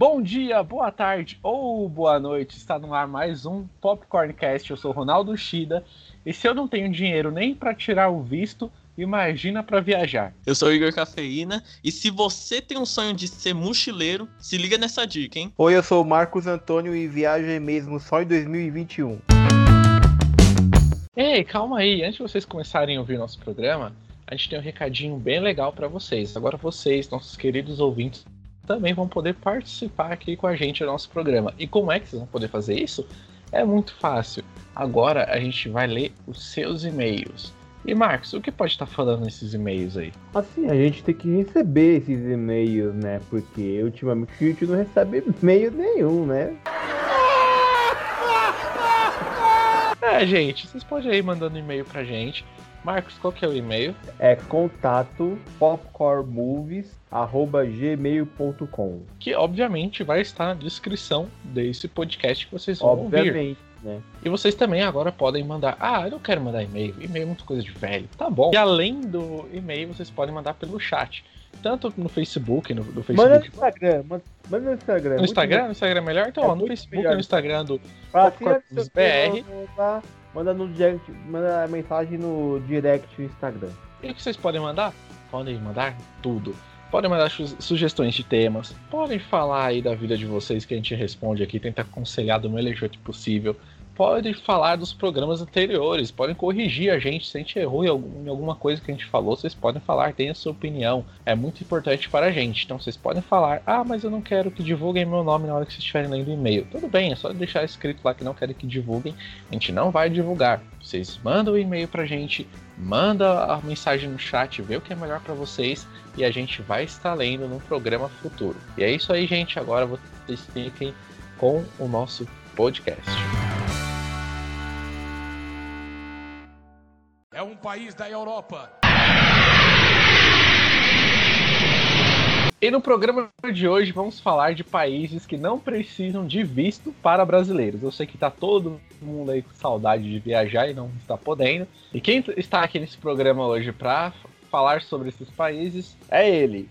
Bom dia, boa tarde ou boa noite. Está no ar mais um Popcorncast. Eu sou Ronaldo Shida. E se eu não tenho dinheiro nem para tirar o visto, imagina para viajar. Eu sou o Igor Cafeína. E se você tem um sonho de ser mochileiro, se liga nessa dica, hein? Oi, eu sou o Marcos Antônio e viajo mesmo só em 2021. Ei, calma aí. Antes de vocês começarem a ouvir nosso programa, a gente tem um recadinho bem legal para vocês. Agora vocês, nossos queridos ouvintes, também vão poder participar aqui com a gente no nosso programa. E como é que vocês vão poder fazer isso? É muito fácil. Agora a gente vai ler os seus e-mails. E Marcos, o que pode estar falando nesses e-mails aí? Assim, a gente tem que receber esses e-mails, né? Porque ultimamente a gente não recebe e-mail nenhum, né? É, gente, vocês podem ir mandando e-mail pra gente. Marcos, qual que é o e-mail? É contato popcornmovies@gmail.com. Que obviamente vai estar na descrição desse podcast que vocês vão Obviamente, ouvir. né? E vocês também agora podem mandar. Ah, eu não quero mandar e-mail. E-mail é muita coisa de velho. Tá bom. E além do e-mail, vocês podem mandar pelo chat. Tanto no Facebook, no, no Manda no Facebook. Instagram, manda, manda no Instagram. No muito Instagram? No Instagram é melhor? Então, É ó, no Facebook melhor. e no Instagram do Popcorn BR. Manda- no direct, manda mensagem no direct do Instagram. E o que vocês podem mandar? Podem mandar tudo. Podem mandar su- sugestões de temas. Podem falar aí da vida de vocês que a gente responde aqui, tenta aconselhar do melhor jeito possível. Podem falar dos programas anteriores, podem corrigir a gente se a gente errou em, algum- em alguma coisa que a gente falou. Vocês podem falar, tem a sua opinião. É muito importante para a gente. Então vocês podem falar: ah, mas eu não quero que divulguem meu nome na hora que vocês estiverem lendo o e-mail. Tudo bem, é só deixar escrito lá que não querem que divulguem. A gente não vai divulgar. Vocês mandam o e-mail pra gente, manda a mensagem no chat, vê o que é melhor pra vocês e a gente vai estar lendo no programa futuro. E é isso aí, gente. Agora vocês fiquem com o nosso podcast. É um país da Europa. E no programa de hoje vamos falar de países que não precisam de visto para brasileiros. Eu sei que tá todo mundo aí com saudade de viajar e não está podendo. E quem está aqui nesse programa hoje para falar sobre esses países é ele,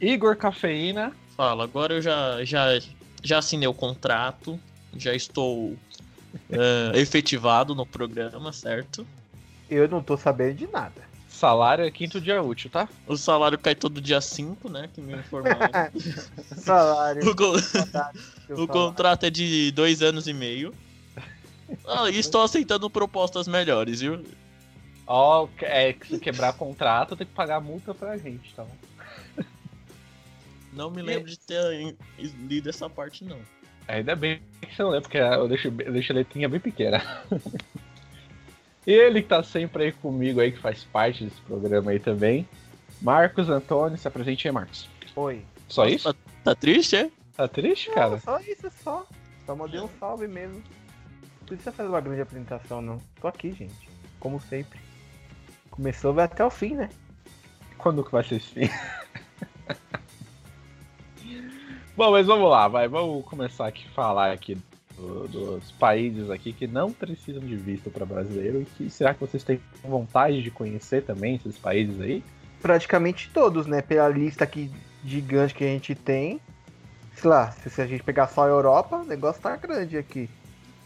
Igor Cafeína. Fala, agora eu já, já, já assinei o contrato, já estou eh, efetivado no programa, certo? Eu não tô sabendo de nada. Salário é quinto dia útil, tá? O salário cai todo dia 5, né? Que me informaram. Salário. o, co- saudade do seu o contrato é de dois anos e meio. Ah, e estou aceitando propostas melhores, viu? Ó, é que se quebrar contrato, tem que pagar multa pra gente, tá bom? Não me lembro de ter lido essa parte, não. Ainda bem que você não lembra, porque eu deixo, eu deixo a letrinha bem pequena. ele que tá sempre aí comigo aí, que faz parte desse programa aí também. Marcos Antônio, se apresente aí, Marcos. Oi. Só isso? Tá, tá triste, é? Tá triste, Não, cara? só isso, só. Só mandei um salve mesmo. Não precisa fazer uma grande apresentação, não. Tô aqui, gente. Como sempre. Começou, vai até o fim, né? Quando que vai ser esse fim? Bom, mas vamos lá, vai. Vamos começar aqui a falar aqui do- dos países aqui que não precisam de visto para brasileiro. E que será que vocês têm vontade de conhecer também esses países aí? Praticamente todos, né? Pela lista aqui gigante que a gente tem. Sei lá, se a gente pegar só a Europa, o negócio tá grande aqui.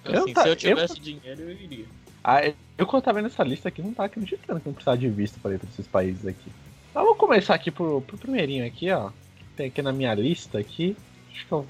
Eu Assim, tá- se eu eu- tivesse dinheiro, eu iria. Ah, eu quando tava vendo essa lista aqui, não tá acreditando que não precisava de visto para ir pra esses países aqui. Então, vamos começar aqui pro, pro primeirinho aqui, ó. Tem aqui na minha lista aqui. Acho que o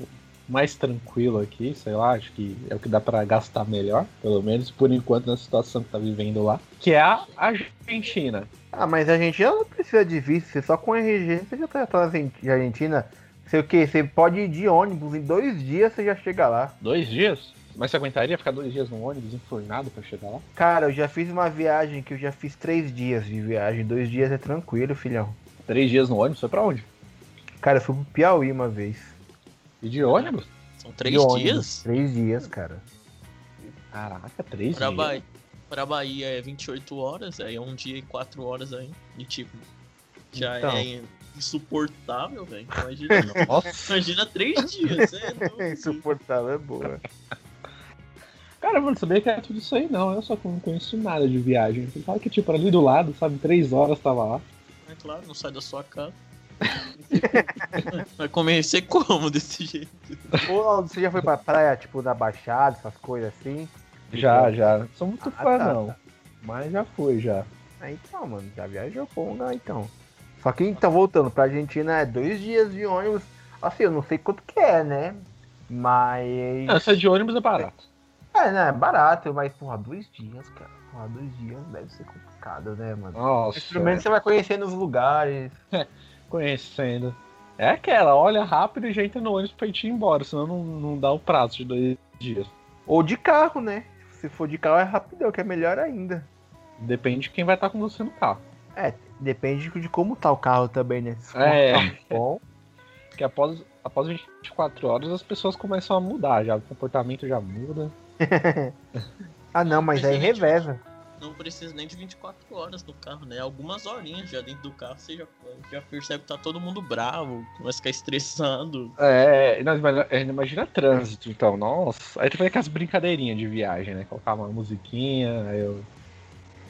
mais tranquilo aqui, sei lá, acho que é o que dá pra gastar melhor, pelo menos por enquanto na situação que tá vivendo lá, que é a Argentina. Ah, mas a Argentina não precisa de visto, você só com RG você já tá na Argen- Argentina. Sei o que? Você pode ir de ônibus, em dois dias você já chega lá. Dois dias? Mas você aguentaria ficar dois dias no ônibus enfurnado pra chegar lá? Cara, eu já fiz uma viagem que eu já fiz três dias de viagem. Dois dias é tranquilo, filhão. Três dias no ônibus? Foi pra onde? Cara, eu fui pro Piauí uma vez. E de ônibus? São três ônibus. dias? Três dias, cara. Caraca, três Pra, dias. Bahia, pra Bahia é 28 horas, aí é um dia e quatro horas aí. E tipo, já Então. é insuportável, velho. Imagina, Nossa. imagina três dias, é, não, Insuportável, é boa. Cara, mano, sabia que era tudo isso aí não. Eu só não conheço nada de viagem. Você fala que, tipo, ali do lado, sabe, três horas tava lá. É claro, não sai da sua casa. Vai comecer como desse jeito? Ô, você já foi pra praia, tipo, da Baixada, essas coisas assim? Já, já. Não sou muito Ah, fã, tá, não. Mas já foi, já. Ah, então, mano, já viajou um lugar, então. Só que, então, voltando pra Argentina, é dois dias de ônibus. Assim, eu não sei quanto que é, né? Mas... Não, essa de ônibus é barato. É, né? É barato, mas, porra, dois dias, cara. Porra, dois dias deve ser complicado, né, mano? Nossa, pelo menos você vai conhecendo os lugares. conhecendo. É aquela, olha rápido e já entra no ônibus pra gente ir embora, senão não, não dá o prazo de dois dias. Ou de carro, né? Se for de carro é rapidão, que é melhor ainda. Depende de quem vai estar com você no carro. É, depende de como tá o carro também, né? Se for É. carro bom, Porque após, após 24 horas as pessoas começam a mudar, já o comportamento já muda. Ah, não, mas aí é reveza. Não precisa nem de 24 horas no carro, né? Algumas horinhas já dentro do carro você já, já percebe que tá todo mundo bravo, começa a ficar estressando. É, não, imagina, é, imagina trânsito, então, nossa. Aí tu faz aquelas brincadeirinhas de viagem, né? Colocar uma musiquinha, aí eu.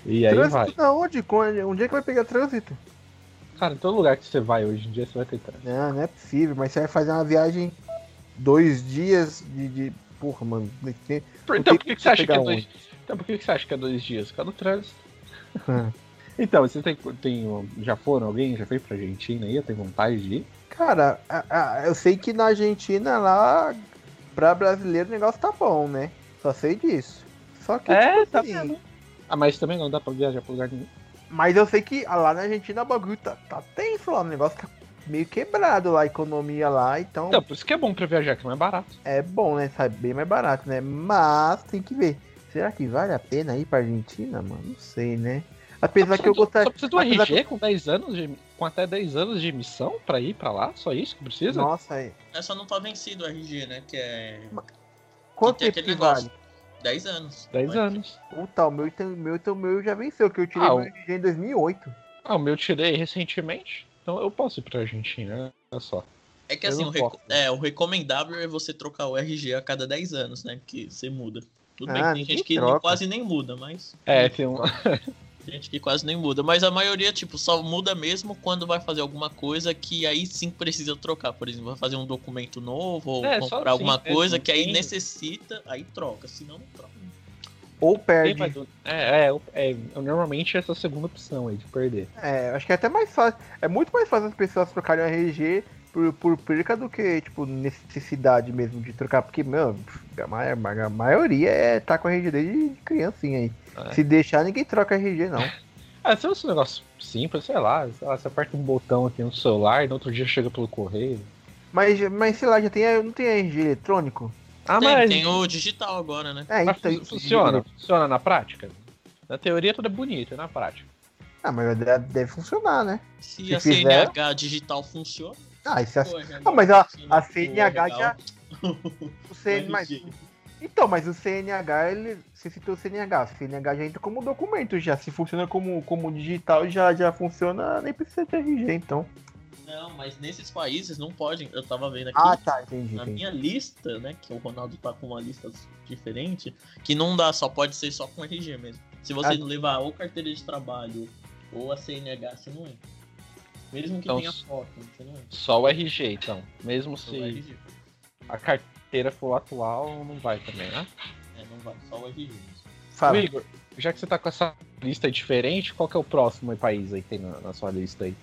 E aí vai. Trânsito da onde? Onde é que vai pegar trânsito? Cara, em todo lugar que você vai hoje em dia você vai ter trânsito. Não, não é possível, mas você vai fazer uma viagem dois dias de. de... Porra, mano. tem- Então que por que, que que você acha que é dois Então por que, você acha que é dois dias? Causa do trânsito. Hum. então, você tem, tem. Já foram? Alguém já foi pra Argentina aí? Tem vontade de ir? Cara, a- a- eu sei que na Argentina lá, pra brasileiro o negócio tá bom, né? Só sei disso. Só que. É, tipo tá assim, vendo? Ah, mas também não dá pra viajar pra lugar nenhum. Mas eu sei que lá na Argentina o bagulho tá, tá tenso lá, o negócio tá meio quebrado lá, a economia lá, então Então, por isso que é bom pra viajar, que não é barato. é bom, né? Sai bem mais barato, né? Mas tem que ver. Será que vale a pena ir pra Argentina, mano? Não sei, né? Apesar que eu Só gostaria. precisa do apesar RG com 10 anos de, com até 10 anos de missão pra ir pra lá? Só isso que precisa? Nossa, é. É só não tá vencido o RG, né? Que é quanto tem tempo que vale? negócio. 10 anos. 10 Mas- anos. Puta, o meu, então, o meu, então, o meu já venceu, que eu tirei Ah, meu RG em 2008. Ah, o meu eu tirei recentemente, então eu posso ir pra Argentina, olha só. É que Eu assim, o, reco- é, o recomendável é você trocar o RG a cada 10 anos, né? Porque você muda. Tudo bem Ah, que tem gente que troca. quase nem muda, mas. É, tem um. Tem gente que quase nem muda. Mas a maioria, tipo, só muda mesmo quando vai fazer alguma coisa que aí sim precisa trocar. Por exemplo, vai fazer um documento novo ou É, comprar alguma coisa que aí necessita, aí troca. Senão não troca. Ou perde. do- É, é, é, normalmente essa é a segunda opção aí de perder. É, acho que é até mais fácil. É muito mais fácil as pessoas trocarem o RG por, por perca do que, tipo, necessidade mesmo de trocar. Porque, meu, a, ma- a maioria é tá com RG desde criancinha aí. É. Se deixar, ninguém troca RG, não. Ah, se fosse um negócio simples, sei lá, sei lá, você aperta um botão aqui no celular e no outro dia chega pelo correio. Mas, mas sei lá, já tem, não tem RG eletrônico? Ah, tem, mas, tem o digital agora, né? É, mas então. fun- funciona? Funciona na prática? Na teoria tudo é bonito, e na prática. Ah, mas deve, deve funcionar, né? Se, Se a fizer- CNH digital funciona. Ah, é. pô, já Ah, mas a, a CNH já. O CN, mas, então, mas o CNH, ele. Você citou o CNH. O CNH já entra como documento já. Se funciona como, como digital, já, já funciona, nem precisa ter RG, então. Não, mas nesses países não podem. Eu tava vendo aqui. Ah, tá, entendi. Na entendi. minha lista, né? Que o Ronaldo tá com uma lista diferente, que não dá, só pode ser só com RG mesmo. Se você Ah. não levar ou carteira de trabalho ou a CNH, você não entra. Mesmo que Então, tenha foto, entra. Só o RG, então. Mesmo Só se o a carteira for atual, não vai também, né? É, não vai, só o RG. Fala. Ô, Igor, já que você tá com essa lista diferente, qual que é o próximo país aí que tem na, na sua lista aí?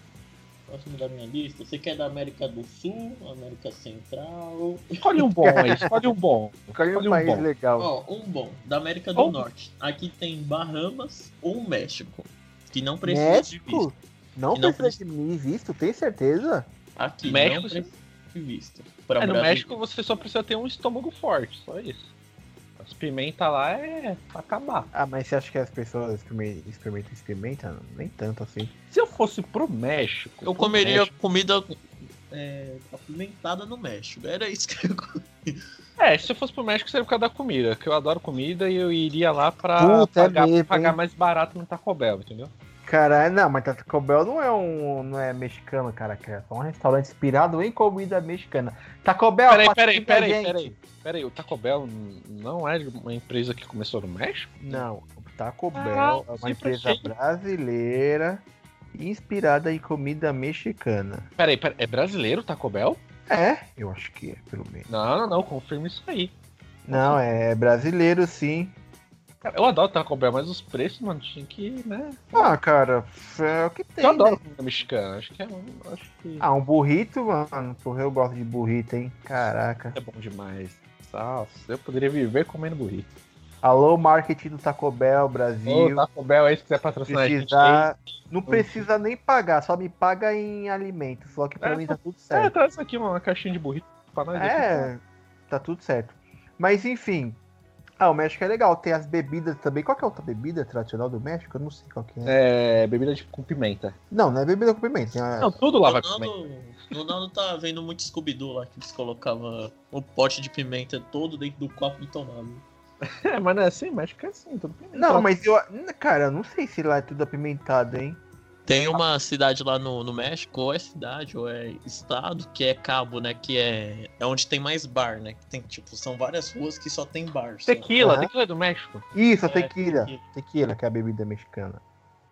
Próximo da minha lista, você quer da América do Sul, América Central. Escolhe um bom aí, escolhe um bom. Escolhe um um país bom. legal. Ó, um bom, da América do Oh. Norte. Aqui tem Bahamas ou México, que não precisa de visto. Não não precisa de mim visto, tem certeza? Aqui México, não sim. precisa de visto. Pra É, no brasileiro. México você só precisa ter um estômago forte, só isso. As pimenta lá é pra acabar. Ah, mas você acha que as pessoas experimentam, experimentam? Nem tanto assim. Se eu fosse pro México. Eu pro comeria México- comida é, apimentada no México. Era isso que eu comia. É, se eu fosse pro México seria por causa da comida, que eu adoro comida e eu iria lá pra Puta, é pagar, mesmo, pagar mais barato no Taco Bell, entendeu? Caralho, não, mas Taco Bell não é um. não é mexicano, cara. que É só um restaurante inspirado em comida mexicana. Taco Bell, Peraí, peraí, peraí, gente. peraí. Peraí, o Taco Bell não é uma empresa que começou no México? Não, o Taco Ah, Bell é uma empresa achei. brasileira inspirada em comida mexicana. Peraí, peraí, é brasileiro o Taco Bell? É, eu acho que é, pelo menos. Não, não, não, confirma isso aí. Não, é brasileiro sim. Cara, eu adoro Taco Bell, mas os preços, mano, tinha que, né? Ah, cara, é o que tem. Eu adoro né? comida mexicana, acho que é um. Acho que Ah, um burrito, mano. Porra, eu gosto de burrito, hein? Caraca. é bom demais. Nossa, eu poderia viver comendo burrito. Alô, marketing do Taco Bell, Ô, Brasil. Taco Bell aí, se quiser patrocinar. Precisar... Não precisa nem pagar, só me paga em alimentos. Só que pra É, mim tá tudo É, certo. traz aqui uma caixinha de burrito pra nós. É, tá tudo certo. Mas enfim. Ah, o México é legal. Tem as bebidas também. Qual que é a outra bebida tradicional do México? Eu não sei qual que é. É, bebida de, com pimenta. Não, não é bebida com pimenta. tem a- Não, tudo lá vai com pimenta. Ronaldo, tá vendo muito Scooby-Doo lá, que eles colocavam o pote de pimenta todo dentro do copo e tomavam. É, mas não é assim, México é assim, tudo pimenta. Não, mas eu. Cara, eu não sei se lá é tudo apimentado, hein? Tem uma cidade lá no, no México, ou é cidade, ou é estado, que é Cabo, né? Que é, é onde tem mais bar, né? Que tem, tipo, são várias ruas que só tem bar. Tequila, Aham. tequila é do México. Isso, É, tequila. tequila. Tequila, que é a bebida mexicana.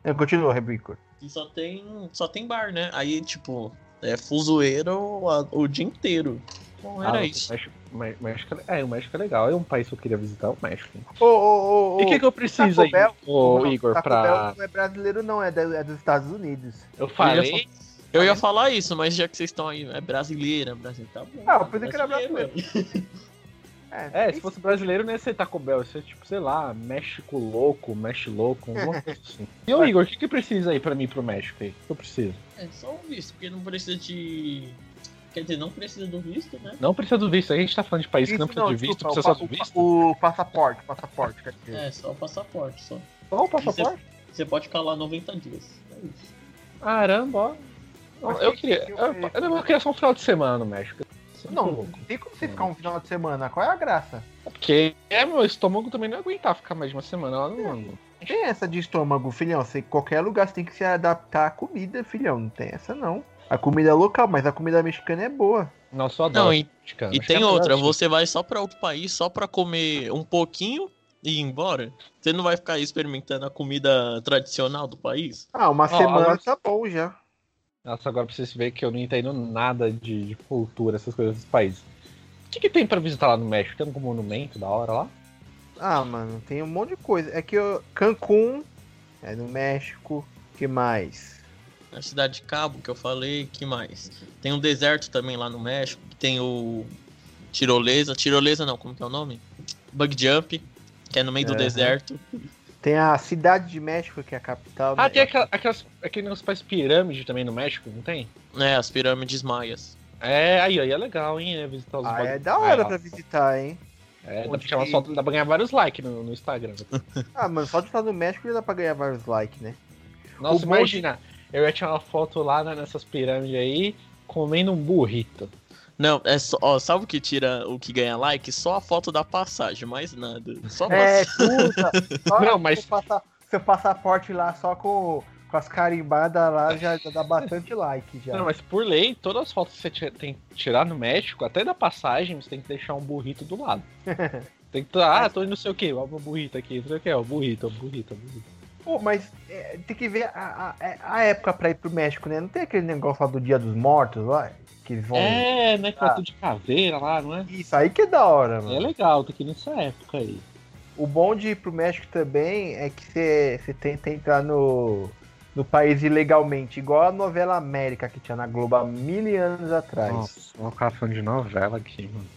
É, continua, Rebico. E só tem, só tem bar, né? Aí, tipo, é fuzoeiro o, o dia inteiro. Bom, era Ah, isso. México, Mé- México é, é, o México é legal. É um país que eu queria visitar, o México. Ô, ô, ô, E o que, que eu preciso Taco aí, Bell- ô, Não, Igor, Taco pra. Bell não é brasileiro, não, é, da- é dos Estados Unidos. Eu falei. Eu ia falar isso, mas já que vocês estão aí, é brasileira, brasileira, tá bom. Ah, eu pensei que era É, se fosse brasileiro, não ia ser Taco Bell, ia ser tipo, sei lá, México louco, México louco, alguma coisa assim. E o Igor, o que, que precisa aí pra mim ir pro México aí? O que eu preciso? É só o visto, porque não precisa de. Quer dizer, não precisa do visto, né? Não precisa do visto. A gente tá falando de país que não precisa de visto, desculpa, precisa o só do visto. O, o passaporte, passaporte, quer dizer. É, só o passaporte, só. Só o passaporte? Você pode ficar lá 90 dias. É isso. Caramba, ó. Não, eu tem queria. que- Eu, eu, eu queria só um final de semana no México. Não, não tem como você ficar um final de semana. Qual é a graça? Porque é, meu estômago também não ia aguentar ficar mais de uma semana lá no mundo. Não tem essa de estômago, filhão. Você, qualquer lugar você tem que se adaptar à comida, filhão. Não tem essa, não. A comida é local, mas a comida mexicana é boa. Nossa, eu adoro. Não, e, mexicano. e tem é outra, você vai só pra outro país só pra comer um pouquinho e ir embora. Você não vai ficar aí experimentando a comida tradicional do país? Ah, uma semana agora- tá bom já. Nossa, agora pra vocês verem que eu não entendo nada de, de cultura, essas coisas dos países. O que, que tem pra visitar lá no México? Tem algum monumento da hora lá? Ah, mano, tem um monte de coisa. É que eu, Cancún é no México. que mais? A cidade de Cabo, que eu falei, que mais? Tem um deserto também lá no México, que tem o Tirolesa, Tirolesa não, como que é o nome? Bug Jump, que é no meio do deserto. Tem a cidade de México, que é a capital. Ah, né? tem aquela, aquelas, aquele negócio que faz pirâmide também no México, não tem? É, as pirâmides maias. É, aí, aí é legal, hein? É visitar os Ah, é da hora Ah, pra visitar, hein? É, dá pra, tirar uma dá pra ganhar vários likes no, no Instagram. Ah, mano, só de estar no México já dá pra ganhar vários likes, né? Nossa, O imagina, eu ia tirar uma foto lá né, nessas pirâmides aí, comendo um burrito. Não, é só, ó, sabe o que tira o que ganha like? Só a foto da passagem, mais nada. Só a É, puta. Só Não, mas- seu, passa- seu passaporte lá só com, com as carimbadas lá já, já dá bastante like já. Não, mas por lei, todas as fotos que você tem que tirar no México, até da passagem, você tem que deixar um burrito do lado. Tem que ah, tô indo não sei o que, ó, o burrito aqui, não sei o que, ó, o burrito, o burrito, o burrito. Pô, mas é, tem que ver a, a, a época pra ir pro México, né? Não tem aquele negócio lá do Dia dos Mortos lá? Que eles vão. É, né, que Ah. tudo de caveira lá, não é? Isso aí que é da hora, É mano. legal, tem que ir nessa época aí. O bom de ir pro México também é que você você tenta entrar no, no país ilegalmente, igual a novela América que tinha na Globo há mil anos atrás. Nossa, ficar falando de novela aqui, mano.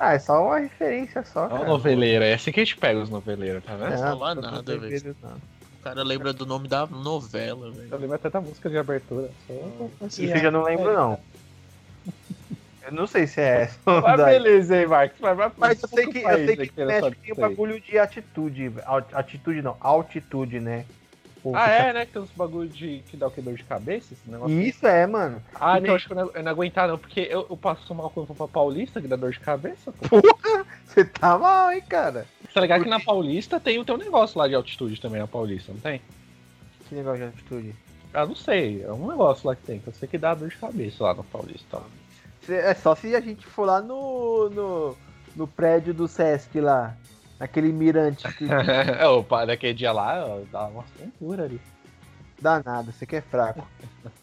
Ah, é só uma referência só. Ó, noveleira, é assim que a gente pega os noveleiros, tá vendo? Não Não, fala não tô nada, velho. não. O cara lembra do nome da novela, velho. Eu lembro até da música de abertura. Só... Isso eu já não lembro, não. Eu não sei se é essa. Mas daí. beleza aí, Marcos. Mas, vai- Mas eu sei que, eu sei aí que tem México um bagulho de atitude. Atitude não, altitude, né? Ah, é, né? Que tem uns bagulho de que dá o que dor de cabeça, esse negócio. Isso é, mano. Ah, então acho que eu não, eu não aguentar, não, porque eu, eu passo mal quando vou pra Paulista, que dá dor de cabeça, pô. Você tá mal, hein, cara? Tá ligado que na Paulista tem o teu negócio lá de altitude também, na Paulista, não tem? Que negócio de atitude. Ah, não sei, é um negócio lá que tem, que eu sei que dá dor de cabeça lá na Paulista. É só se a gente for lá no, no, no prédio do Sesc lá. Naquele mirante. Que... é, opa, daquele dia lá, ó, dá uma tontura ali. Dá nada, você que é fraco.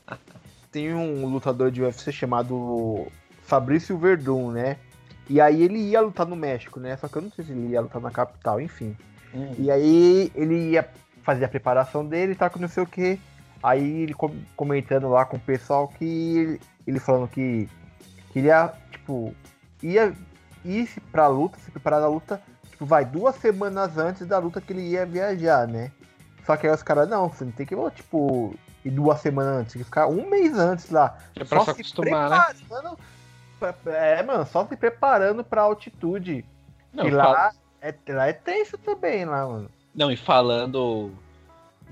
Tem um lutador de UFC chamado Fabrício Verdun, né? E aí ele ia lutar no México, né? Só que eu não sei se ele ia lutar na capital, enfim. Hum. E aí ele ia fazer a preparação dele, tá com não sei o que. Aí ele com- comentando lá com o pessoal que ele, ele falando que queria, tipo, ia ir pra luta, se preparar da luta, tipo, vai duas semanas antes da luta que ele ia viajar, né? Só que aí os caras, não, você não tem que, tipo, ir duas semanas antes, tem que ficar um mês antes lá. É pra se acostumar, né? pra- É, mano, só se preparando pra altitude. Não, e lá é, lá é tenso também, lá, mano. Não, e falando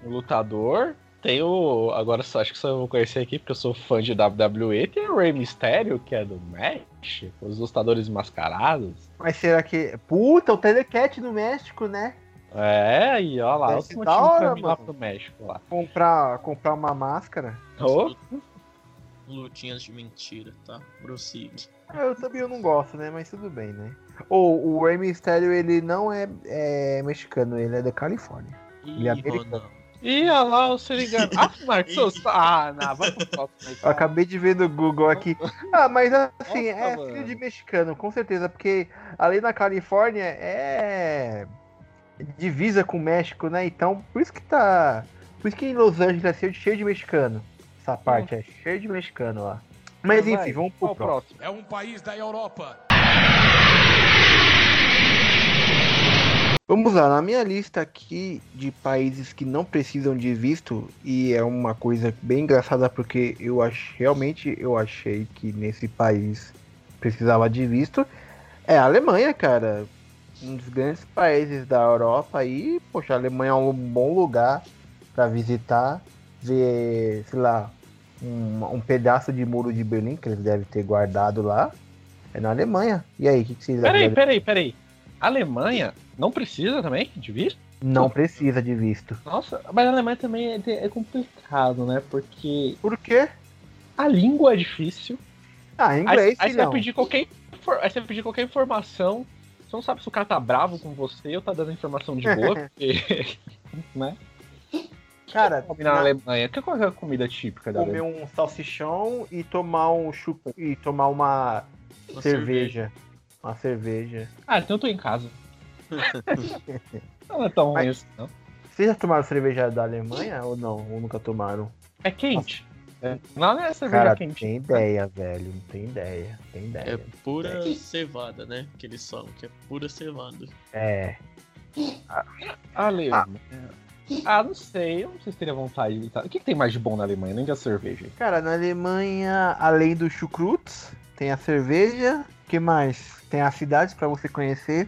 no lutador, tem o. Agora só acho que só eu vou conhecer aqui, porque eu sou fã de WWE. Tem o Rey Mysterio, que é do México, os lutadores mascarados. Mas será que. Puta, o Telecat no México, né? É, e ó lá, Deve da hora, mano. pro México lá. Comprar, comprar uma máscara. Ô, Lutinhas de mentira, tá? Prossigue. Eu também eu não gosto, né? Mas tudo bem, né? Ou o Rey Mysterio, ele não é, é mexicano, ele é da Califórnia. Ele é Ih, americano. Ronaldo. Ih, olha lá o Serigano. Ah, Marcos, ah, não, vai pro Eu cara. acabei de ver no Google aqui. Ah, mas assim, Nossa, é mano. filho de mexicano, com certeza, porque ali na Califórnia é divisa com o México, né? Então, por isso que tá. Por isso que em Los Angeles é cheio de- cheio de mexicano. Essa parte é cheio de mexicano lá. Mas enfim, vamos pro o próximo. próximo. É um país da Europa. Vamos lá, na minha lista aqui de países que não precisam de visto, e é uma coisa bem engraçada porque eu ach, realmente eu achei que nesse país precisava de visto, é a Alemanha, cara. Um dos grandes países da Europa aí, poxa, a Alemanha é um bom lugar para visitar, ver, sei lá, um, um pedaço de muro de Berlim que eles devem ter guardado lá. É na Alemanha. E aí, o que, que vocês Peraí, acham? peraí, peraí. A Alemanha não precisa também de visto? Não precisa de visto. Nossa, mas a Alemanha também é, é complicado, né? Porque Por quê? a língua é difícil. Ah, Aí, inglês, aí você vai pedir qualquer, aí você vai pedir qualquer informação. Você não sabe se o cara tá bravo com você ou tá dando informação de boa, porque. né? Cara, Come na na- Alemanha. Que qual é a comida típica da comer Alemanha? um salsichão e tomar um chup e tomar uma, Uma cerveja. Uma cerveja. Ah, então eu tô em casa. não é tão ruim Mas- assim, não. Vocês já tomaram cerveja da Alemanha ou não? Ou nunca tomaram? É quente. É. Não, não é cerveja Cara, quente. tem ideia, velho. Não tem ideia. Tem É ideia. pura cevada, né? Que eles falam que é pura cevada. É. Alemanha. Ah, não sei. Eu não sei se teria vontade de. O que, que tem mais de bom na Alemanha? Nem da cerveja. Cara, na Alemanha, além do chucrutes, tem a cerveja. Que mais? Tem as cidades pra você conhecer.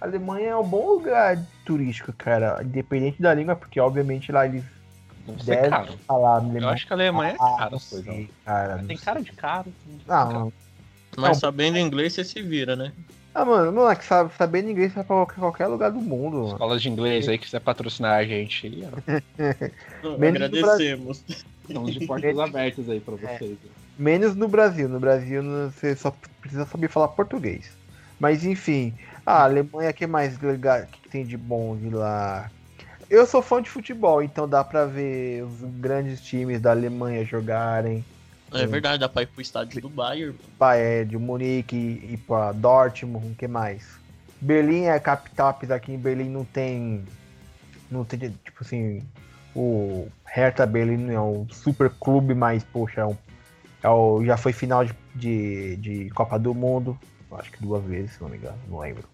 A Alemanha é um bom lugar turístico, cara. Independente da língua, porque obviamente lá eles Deve ser devem caro. falar Eu acho que a Alemanha é Ah, cara não as coisas. sei, cara. Tem não cara de caro. Ah, mano. Mas Não. sabendo inglês, você se vira, né? Ah, mano, moleque, sabe, sabendo inglês vai pra qualquer, lugar do mundo, mano. Escolas de inglês aí que quiser patrocinar a gente aí, ó. Menos Agradecemos. Estamos de portas abertas aí pra vocês. Menos no Brasil. No Brasil você só precisa saber falar português. Mas enfim, a Alemanha, que mais legal que tem de bom de lá? Eu sou fã de futebol, então dá pra ver os grandes times da Alemanha jogarem. É verdade, dá pra ir pro estádio do Bayern. Bayern, de Munique e pra Dortmund, o que mais? Berlim é capital, apesar que em Berlim não tem. Não tem, tipo assim. O Hertha Berlim é um super clube, mas, poxa, é um, é o, já foi final de, de, de Copa do Mundo. Acho que duas vezes, se não me engano, não lembro.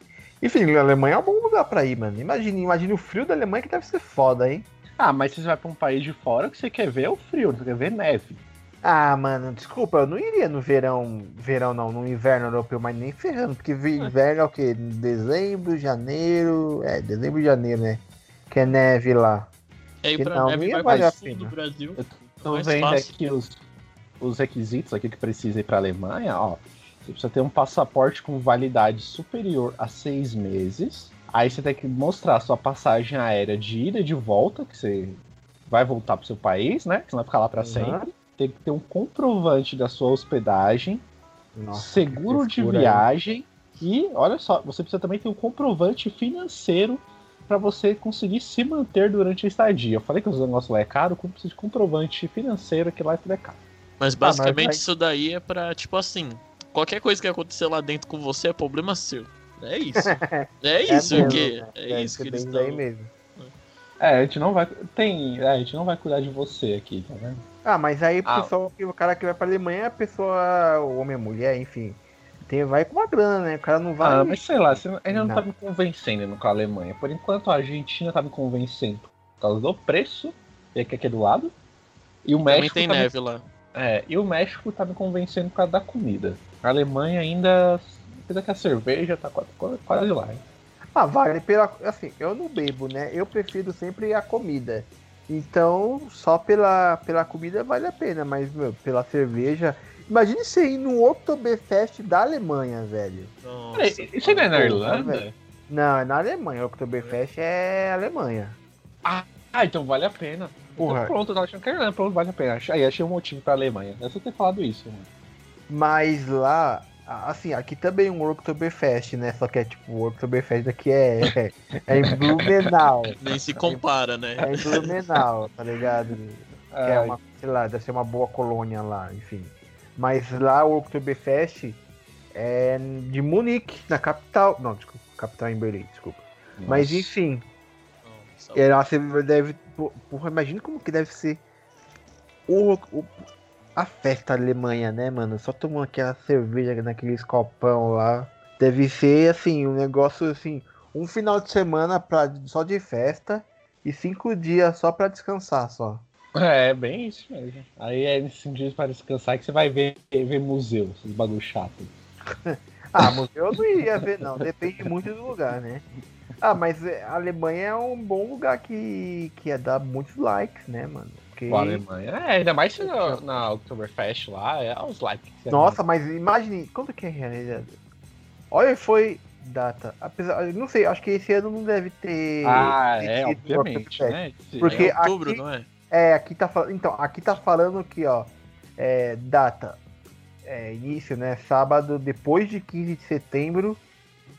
Enfim, a Alemanha é um bom lugar pra ir, mano. Imagine, imagine o frio da Alemanha que deve ser foda, hein? Ah, mas você vai pra um país de fora que você quer ver é o frio, você quer ver neve. Ah, mano, desculpa, eu não iria no verão, verão não, no inverno europeu, mas nem ferrando, porque vi- inverno é o quê? Dezembro, janeiro, é, dezembro e janeiro, né? Que é neve lá. E aí Que pra não, neve vai a sul do Brasil. Eu É Tô mais vendo fácil. aqui os, os requisitos aqui que precisa ir pra Alemanha, ó. Você precisa ter um passaporte com validade superior a seis meses. Aí você tem que mostrar a sua passagem aérea de ida e de volta, que você vai voltar pro seu país, né? Que você não vai ficar lá pra Uhum. sempre. Tem que ter um comprovante da sua hospedagem, Nossa, seguro de viagem e, olha só, você precisa também ter um comprovante financeiro para você conseguir se manter durante a estadia. Eu falei que os negócios lá é caro, como precisa de comprovante financeiro que lá é tudo é caro. Mas basicamente mas- isso daí é pra, tipo assim, qualquer coisa que acontecer lá dentro com você é problema seu. É isso. É isso mesmo, que. né? É Deve isso ser que eles estão. mesmo. É, a gente não vai. Tem. é, a gente não vai cuidar de você aqui, tá vendo? Ah, mas aí Ah. pessoal, o cara que vai pra Alemanha, a pessoa, o homem, a mulher, enfim, tem, vai com uma grana, né? O cara não vai. Ah, mas sei lá, você não- ainda não Não. tá me convencendo no com a Alemanha. Por enquanto a Argentina tá me convencendo por causa do preço, e aqui, aqui do lado. E o Também México. tem tá me- neve lá. É, e o México tá me convencendo por causa da comida. A Alemanha ainda. Apesar que a cerveja tá quase, quase- lá, hein? Ah, vale pela. Assim, eu não bebo, né? Eu prefiro sempre a comida. Então, só pela, pela comida vale a pena, mas, meu, pela cerveja. Imagine você ir no Oktoberfest da Alemanha, velho. Nossa, Peraí, isso aí não é na Irlanda? velho. Não, é na Alemanha. O Oktoberfest é Alemanha. Ah, então vale a pena. Porra. Então, pronto, eu tava achando que era Irlanda, pronto, vale a pena. Aí achei um motivo pra Alemanha. É só ter falado isso, mano. Mas lá, assim, aqui também é um Oktoberfest, né? Só que é tipo, o Oktoberfest daqui é, é em Blumenau. Nem se compara, né? É em Blumenau, tá ligado? Que é uma, sei lá, deve ser uma boa colônia lá, enfim. Mas lá o Oktoberfest é de Munique, na capital. Não, desculpa, capital é em Berlim, desculpa. Mas nossa. enfim, Nossa, é, lá você deve. Po- Porra, imagina como que deve ser o, o- a festa da Alemanha, né, mano? Só tomando aquela cerveja naqueles copão lá. Deve ser assim, um negócio assim, um final de semana pra, só de festa e cinco dias só pra descansar só. É, bem isso mesmo. Aí é nesses dias para descansar que você vai ver, ver museu, esses bagulho chato. Ah, museu eu não iria ver, não. Depende muito do lugar, né? Ah, mas é, a Alemanha é um bom lugar que, que ia dar muitos likes, né, mano? Porque... A Alemanha. É, ainda mais se na, na Oktoberfest lá, é os likes. que você Nossa, mas imagine, quanto que é? Olha, foi data. Apesar, não sei, acho que esse ano não deve ter. Ah, ter é, obviamente, Oktoberfest. né? Porque- é outubro, aqui- não é? É, aqui tá falando. Então, aqui tá falando aqui, ó. É, data. É, início, né? Sábado depois de 15 de setembro.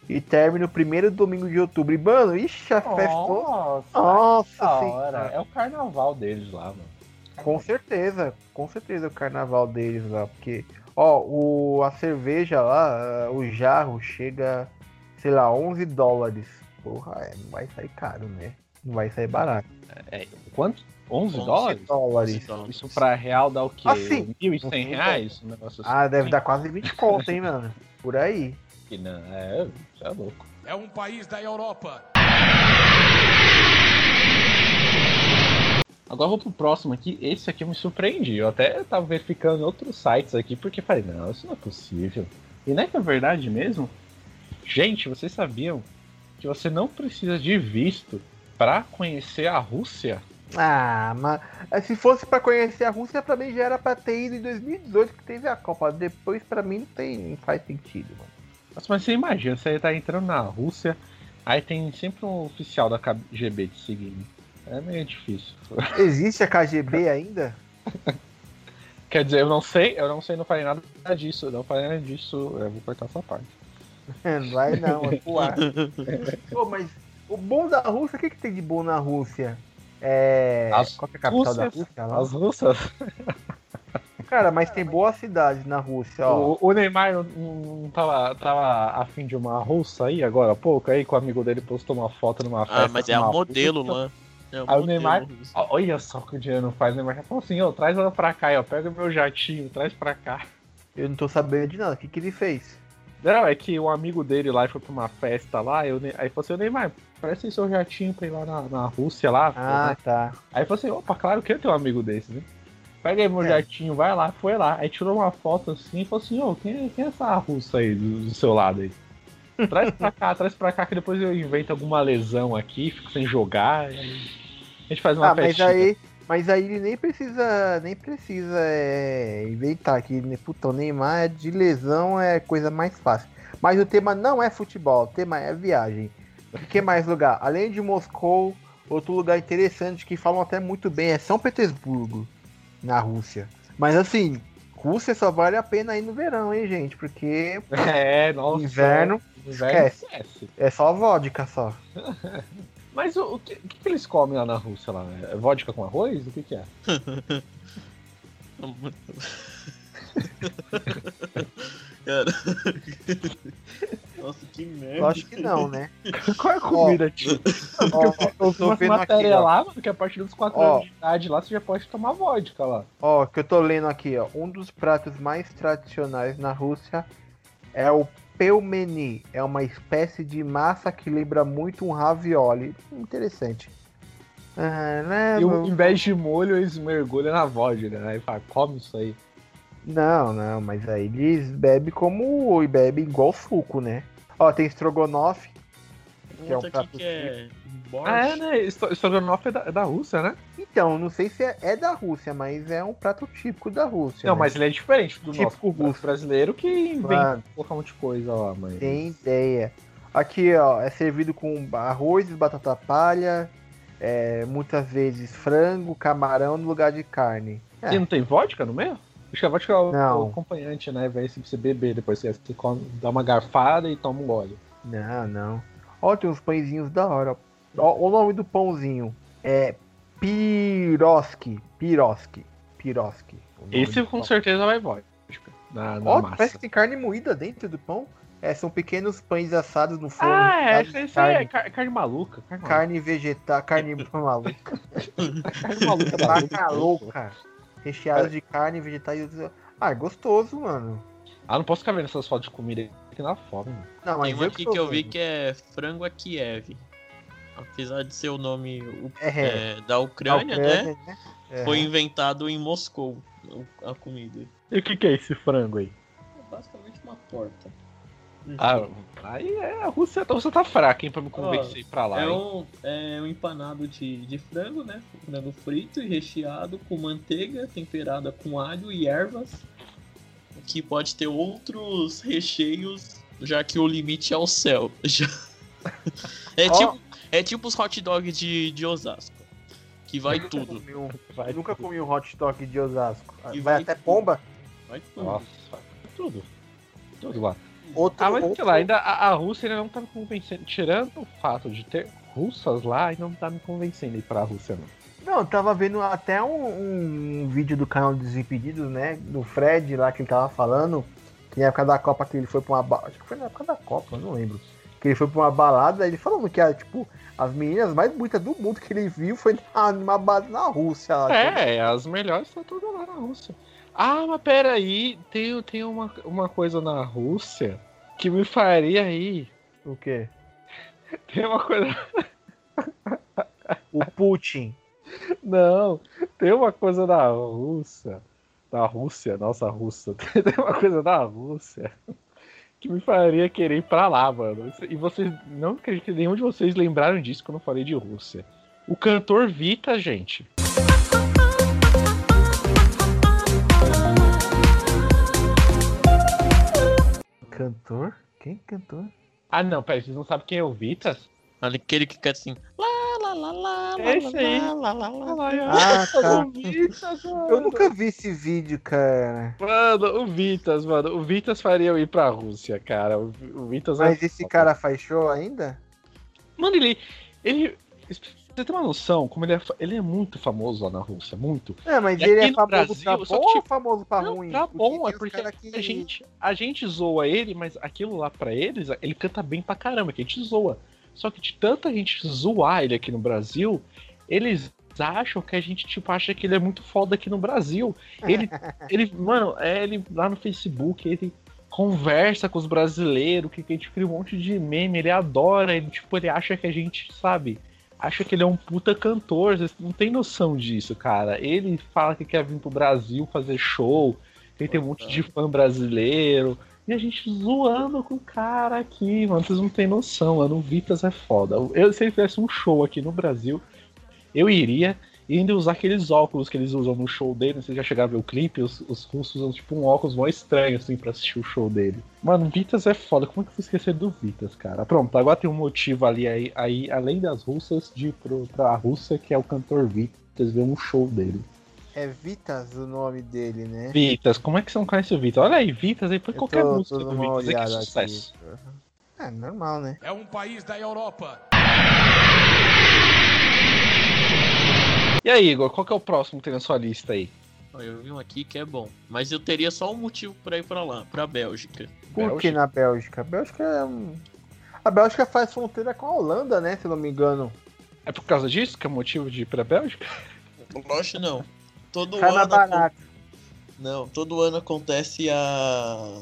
E término primeiro domingo de outubro. E, mano, ixi, a festa. Nossa, Nossa hora. É o carnaval deles lá, mano. Com certeza, com certeza o carnaval deles lá, porque, ó, o, a cerveja lá, o jarro chega, sei lá, 11 dólares. Porra, é, não vai sair caro, né? Não vai sair barato. É, quanto? 11 11 dólares? Dólares. dólares. Isso pra real dá o quê? Assim, 1.100 reais? Um negócio assim. Ah, deve dar quase 20 conto, hein, mano? Por aí. Que não, é, isso é louco. É um país da Europa. Agora eu vou pro próximo aqui. Esse aqui eu me surpreendi. Eu até tava verificando outros sites aqui, porque falei, não, isso não é possível. E não é que é verdade mesmo? Gente, vocês sabiam que você não precisa de visto pra conhecer a Rússia? Ah, mas eh, se fosse pra conhecer a Rússia, pra mim já era pra ter ido em 2018 que teve a Copa. Depois, pra mim, não, tem, não faz sentido, mano. Nossa, mas você imagina, você tá entrando na Rússia, aí tem sempre um oficial da KGB te seguindo. É meio difícil. Existe a KGB ainda? Quer dizer, eu não sei, eu não sei, não falei nada disso, eu não falei nada disso, eu vou cortar essa parte. Não vai não, é pro ar. Pô, mas o bom da Rússia, o que, que tem de bom na Rússia? É. As Qual que é a capital da Rússia? lá? As russas, Cara, mas tem boas cidades na Rússia, ó. o, o Neymar não, não tava, tava afim de uma russa aí agora há pouco, aí com o amigo dele postou uma foto numa festa. Ah, mas é a modelo russa. lá. É o Aí o Neymar-. Ó, Olha só o que o dinheiro não faz, o Neymar já falou assim, ó, traz ela pra cá, ó, pega o meu jatinho, traz pra cá. Eu não tô sabendo de nada. O que, que ele fez? Não, é que um amigo dele lá foi pra uma festa lá, eu, aí falou assim, ô Neymar, parece seu jatinho pra ir lá na, na Rússia lá. Ah, tá. Aí falou assim, opa, claro que eu tenho um amigo desse, né? Pega aí meu É. jatinho, vai lá, foi lá. Aí tirou uma foto assim e falou assim, ô, quem, é- quem é essa russa aí do, do seu lado aí? Traz pra cá, traz pra cá que depois eu invento alguma lesão aqui, fico sem jogar. a gente faz uma Ah, mas festinha. aí. Mas aí ele nem precisa. Nem precisa é, inventar que né, puta, o Neymar de lesão é coisa mais fácil. Mas o tema não é futebol, o tema é viagem. O que mais lugar? Além de Moscou, outro lugar interessante que falam até muito bem é São Petersburgo, na Rússia. Mas assim, Rússia só vale a pena ir no verão, hein, gente? Porque É, nossa. inverno inverno esquece. é só vodka só. Mas o, o que, o que que eles comem lá na Rússia? Lá? É vodka com arroz? O que, que é? Cara. Nossa, que merda. Eu acho que não, né? Qual é a comida, tio? Ó, Porque eu tô vi uma aqui, matéria ó. lá, mano, que a partir dos 4 Ó. anos de idade lá, você já pode tomar vodka lá. Ó, que eu tô lendo aqui, ó. Um dos pratos mais tradicionais na Rússia é o pelmeni. É uma espécie de massa que lembra muito um ravioli. Interessante. Ah, né, E o- meu- em vez de molho, eles mergulham na vodka, né? E fala, come isso aí. Não, não, mas aí eles bebem como. e bebem igual suco, né? Ó, tem estrogonofe. que é um prato aqui que é. Borscht. Ah, é, né? Estro- Estrogonofe é da, é da Rússia, né? Então, não sei se é, é da Rússia, mas é um prato típico da Rússia. Não, né? mas ele é diferente do Típico nosso russo. brasileiro que inventa Mano. colocar um monte de coisa lá, mas... Tem ideia. Aqui, ó, é servido com arroz, batata palha, é, muitas vezes frango, camarão no lugar de carne. É. E não tem vodka no meio? Acho que vodka é o, acompanhante, né? Vai se você beber depois, você come, dá uma garfada e toma um gole. Não, não. Ó, tem uns pãezinhos da hora. Ó, o nome do pãozinho é Piroski. Piroski. Piroski. Esse com certeza vai vodka na, na Ó, massa. parece que tem carne moída dentro do pão. É, são pequenos pães assados no forno. Ah, é, de esse aí é carne, car- carne maluca. Carne, carne vegetal, carne maluca. Carne maluca Vaca Rússia. louca. Recheados de carne, vegetais. Ah, é gostoso, mano. Ah, não posso ficar vendo essas fotos de comida aqui na fome. mano. Não, mas Tem uma aqui que eu vi que é frango a Kiev. Apesar de ser o nome É, é. é, da Ucrânia, né? Ucrânia, né? É. Foi inventado em Moscou a comida. E o que, que é esse frango aí? É basicamente uma porta. Ah, aí é, a Rússia, a Rússia tá fraca, hein, pra me convencer ir pra lá. É hein? um, é um empanado de, de frango, né? Frango frito e recheado com manteiga, temperada com alho e ervas. Que pode ter outros recheios, já que o limite é o céu. É, Ó. tipo, é tipo os hot dogs de, de Osasco. Que vai tudo. Comi um- Vai eu nunca comi um hot dog de Osasco. E vai vai até tudo. pomba? Vai tudo. Nossa, tudo. Tudo lá. Outro, Ah, mas outro- lá, ainda a, a Rússia ainda não tá me convencendo. Tirando o fato de ter russas lá, ainda não tá me convencendo a ir pra Rússia, não. Não, eu tava vendo até um, um vídeo do canal dos Desimpedidos, né? Do Fred lá que ele tava falando. Que na época da Copa que ele foi pra uma balada. Acho que foi na época da Copa, eu não lembro. Que ele foi pra uma balada, ele falando que era, tipo, as meninas mais bonitas do mundo que ele viu foi numa balada na Rússia. Lá, É, as melhores estão todas lá na Rússia. Ah, mas peraí, tem, tem uma, uma coisa na Rússia que me faria ir. O quê? Tem uma coisa. O Putin. Não, tem uma coisa da Rússia. Da Rússia, nossa russa. Tem uma coisa da Rússia que me faria querer ir pra lá, mano. E vocês. Não acredito que nenhum de vocês lembraram disso quando eu falei de Rússia. O cantor Vita, gente. Cantor? Quem cantor? Ah, não, peraí, vocês não sabem quem é o Vitas? Olha aquele que canta assim. Lá, lá, lá, lá, lá, Esse aí. lá, lá, lá, lá. Ah, tá. O Vitas, mano. Eu nunca vi esse vídeo, cara. Mano, o Vitas, mano. O Vitas faria eu ir pra Rússia, cara. O, o Vitas Mas é esse cara faz show ainda? Mano, ele. Ele. Você tem uma noção como ele é, ele é muito famoso lá na Rússia, muito. É, mas E ele é famoso Brasil, pra bom que, ou tipo, famoso pra Não, ruim? pra bom, é porque cara a que- gente, a gente zoa ele, mas aquilo lá pra eles, ele canta bem pra caramba, que a gente zoa. Só que de tanta gente zoar ele aqui no Brasil, eles acham que a gente, tipo, acha que ele é muito foda aqui no Brasil. Ele, ele mano, é ele lá no Facebook, ele conversa com os brasileiros, que, que a gente cria um monte de meme, ele adora, ele, tipo, ele acha que a gente, sabe, acha que ele é um puta cantor, vocês não tem noção disso, cara. Ele fala que quer vir pro Brasil fazer show, ele tem um monte de fã brasileiro, e a gente zoando com o cara aqui, mano, vocês não tem noção, mano, o Vitas é foda. Eu, se ele fizesse um show aqui no Brasil, eu iria e ainda usar aqueles óculos que eles usam no show dele. Você já chegaram a ver o clipe? Os, os russos usam tipo um óculos mó estranho assim pra assistir o show dele. Mano, Vitas é foda. Como é que eu fui esquecer do Vitas, cara? Pronto, agora tem um motivo ali aí, aí além das russas, de ir pro, pra Rússia, que é o cantor Vitas, ver um show dele. É Vitas o nome dele, né? Vitas, como é que você não conhece o Vitas? Olha aí, Vitas aí, Eu qualquer tô- música tô do Vitas aí que é olhada sucesso. aqui. É normal, né? É um país da Europa. E aí, Igor, qual que é o próximo que tem na sua lista aí? Eu vi um aqui que é bom. Mas eu teria só um motivo pra ir pra lá, pra Bélgica. Por que na Bélgica? A Bélgica é um... A Bélgica faz fronteira com a Holanda, né? Se eu não me engano. É por causa disso que é o motivo de ir pra Bélgica? Lógico não. Todo Cai na ano. barata. Não, todo ano acontece a.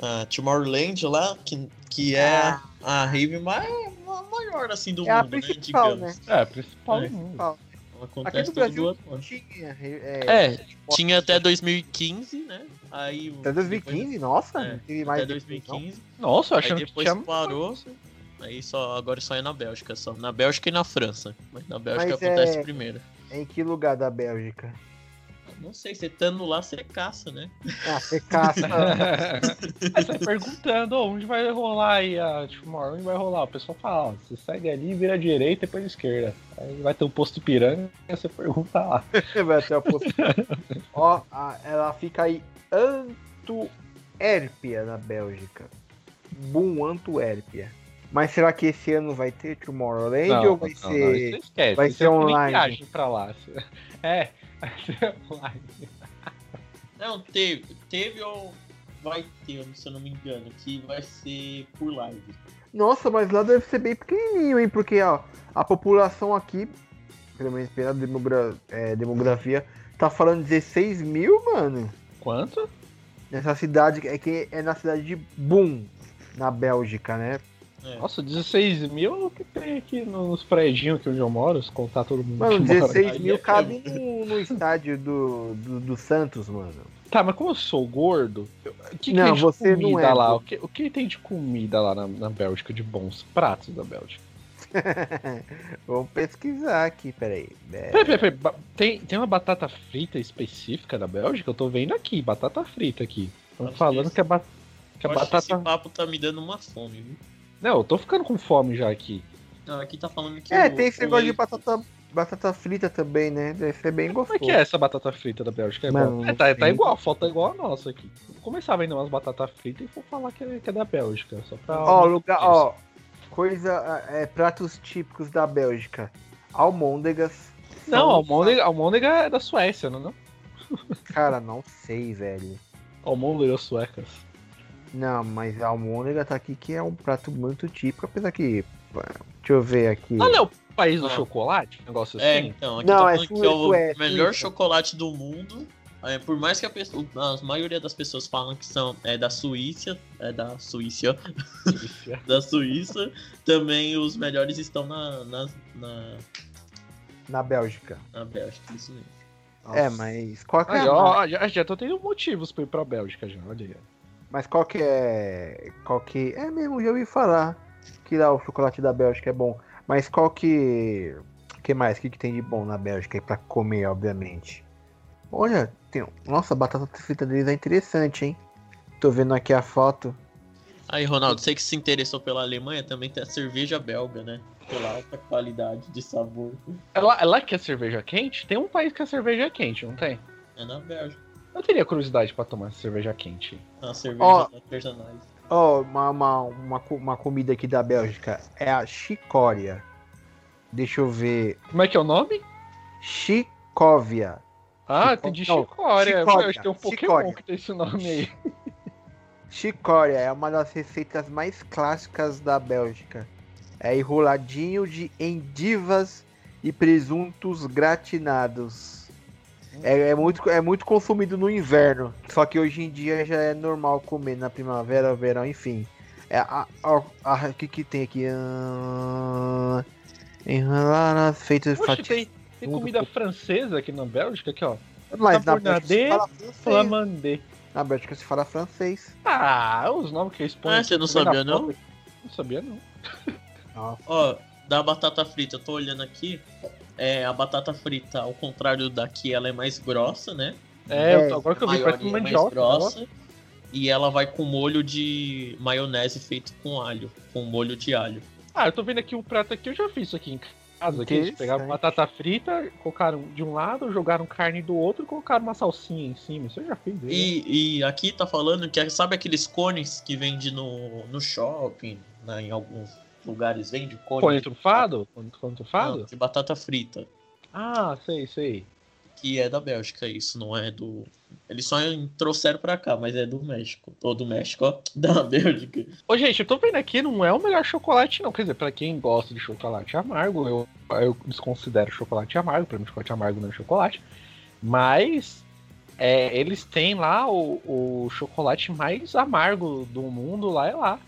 A Tomorrowland lá, que, que é Ah. a rave mais, maior assim do É a mundo, né? principal, Digamos. É, principal É. do mundo. Principal. Aqui Acontece no Brasil não tinha. É, tinha até 2015, né? Aí, Até 2015? Nossa, É, teve Depois, mais até depois, não. 2015. Nossa, eu Aí achando que depois tinha... parou. Aí só, agora só é na Bélgica só. Na Bélgica e na França. Mas na Bélgica Mas acontece é- primeiro. Em que lugar da Bélgica? Não sei, você estando lá, você caça, né? Ah, você caça. Aí você perguntando "Ô, onde vai rolar aí a Tomorrow, onde vai rolar? O pessoal fala, ó, você segue ali, vira à direita e depois à esquerda. Aí vai ter um posto piranga e você pergunta lá. Vai até o posto. Ó, a- ela fica aí Antuérpia, na Bélgica. Boom, Antuérpia. Mas será que esse ano vai ter Tomorrowland ou vai não, não, ser. isso esquece, vai ser é online. viagem pra lá. É, vai ser online. Não, teve. Teve ou vai ter, se eu não me engano, que vai ser por live. Nossa, mas lá deve ser bem pequenininho, hein? Porque, ó, a população aqui, pelo menos pela demogra- é, demografia, tá falando 16 mil, mano. Quanto? Nessa cidade, é que é na cidade de Boom, na Bélgica, né? É. Nossa, 16 mil é o que tem aqui nos prédios aqui onde eu moro, se contar todo mundo. Mano, que mora. 16 aí mil cabe no, no estádio do, do, do Santos, mano. Tá, mas como eu sou gordo, o que, que Não, tem de você não comida é lá? O que, o que tem de comida lá na, na Bélgica, de bons pratos da Bélgica? Vamos pesquisar aqui, peraí. É, Peraí, peraí, peraí, Tem, tem uma batata frita específica da Bélgica? Eu tô vendo aqui, batata frita aqui. Estão falando que que, a, ba- que a que esse batata. papo tá me dando uma fome, viu? Não, eu tô ficando com fome já aqui. Não, aqui tá falando que. é o- tem esse negócio de batata, batata frita também, né? Deve ser bem Como gostoso. é que é essa batata frita da Bélgica? É, Mano, igual? É, tá, tá igual, a foto é igual a nossa aqui. Vou começar a vender umas batatas fritas e vou falar que é, que é da Bélgica. Só pra. Ó, lugar, ó, coisa, é, pratos típicos da Bélgica. Almôndegas. Não, almôndega, almôndega é da Suécia, não é? Não? Cara, não sei, velho. Almôndegas suecas. Não, mas a almôndega tá aqui que é um prato muito típico, apesar que. Deixa eu ver aqui. Não, não é o país do Não. chocolate? Um negócio É, assim? então, aqui Não, tá é falando que é o é melhor Suíça. chocolate do mundo. É, por mais que a, pessoa, a maioria das pessoas falam que são é da Suíça, é da Suíça, da Suíça, também os melhores estão na, na, na, Na Bélgica. na Bélgica, isso mesmo. É, mas qual que é Aí, a ó, já, já tô tendo motivos pra ir pra Bélgica já, olha aí. Mas qual que é. Qual que. É mesmo, já ouvi falar que lá o chocolate da Bélgica é bom. Mas qual que. O que mais? O que, que tem de bom na Bélgica aí pra comer, obviamente? Olha, tem. Nossa, a batata frita deles é interessante, hein? Tô vendo aqui a foto. Aí, Ronaldo, você que se interessou pela Alemanha, também tem a cerveja belga, né? Pela alta qualidade de sabor. É lá, é lá que é cerveja quente? Tem um país que a cerveja é quente, não tem? É na Bélgica. Eu teria curiosidade pra tomar cerveja quente. As cervejas artesanais. Ó, uma, uma, uma, co- uma comida aqui da Bélgica. É a chicória. Deixa eu ver. Como é que é o nome? Chicóvia. Ah, Chicó- tem de não, chicória. chicória, Acho que tem um Pokémon chicória. que tem esse nome aí. Chicória é uma das receitas mais clássicas da Bélgica. É enroladinho de endivas e presuntos gratinados. É, é muito, é muito consumido no inverno. Só que hoje em dia já é normal comer na primavera, verão, enfim. É a, a, a- o que, que tem aqui? Enroladas feitas Poxa, fatias. tem, tem comida francesa aqui na Bélgica, aqui ó. Mas na Tabournade, Bélgica se fala francês. Flamandé. Na Bélgica se fala francês. Ah, os nomes que eles põem. Ah, você não sabia, não? Não sabia, não. Ó, da batata frita, eu tô olhando aqui. É, a batata frita, ao contrário daqui, ela é mais grossa, né? É, É, agora que eu vi, Maior parece e uma é mais mandioca. grossa. E ela vai com molho de maionese feito com alho. Com molho de alho. Ah, eu tô vendo aqui um prato aqui, eu já fiz isso aqui em casa. Aqui, eles pegaram batata frita, colocaram de um lado, jogaram carne do outro e colocaram uma salsinha em cima. Isso eu já fiz. né? E, e aqui tá falando que sabe aqueles cones que vende no, no shopping, né, em alguns lugares vendem cone. Cone de- trufado? Cone, cone Não, trufado? de batata frita. Ah, sei, sei. Que é da Bélgica, isso, não é do. Eles só trouxeram pra cá, mas é do México. Ou do México, ó. Da Bélgica. Ô, gente, eu tô vendo aqui, não é o melhor chocolate, não. Quer dizer, pra quem gosta de chocolate amargo, eu, eu desconsidero chocolate amargo. Pra mim, chocolate amargo não é chocolate. Mas é, eles têm lá o, o chocolate mais amargo do mundo, lá é lá.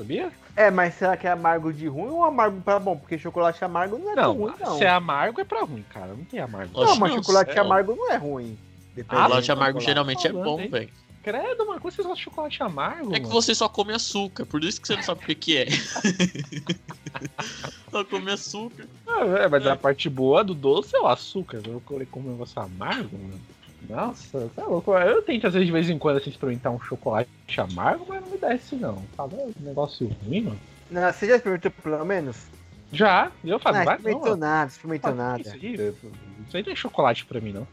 Sabia? É, mas será que é amargo de ruim ou amargo pra bom? Porque chocolate amargo não é Não, ruim, não. se é amargo é pra ruim, cara. Não tem amargo. Oxe, Não, mas chocolate céu. amargo não é ruim. Depende Ah, Chocolate amargo chocolate. geralmente é bom, velho. Credo, mano, como vocês gostam de chocolate amargo? É que mano? você só come açúcar, por isso que você não sabe o que, que é. só come açúcar. Ah, é, mas a parte boa do doce é o açúcar. Eu querer comer um negócio amargo, mano. Nossa, tá louco. Eu tento, às vezes, de vez em quando, assim, experimentar um chocolate amargo, mas não me desce, não. Fala, é um negócio ruim, mano. Não, você já experimentou pelo menos? Já, eu Não, faço, vai não, experimentou mano. nada, experimentou nada. Isso aí, isso aí não é chocolate pra mim, não.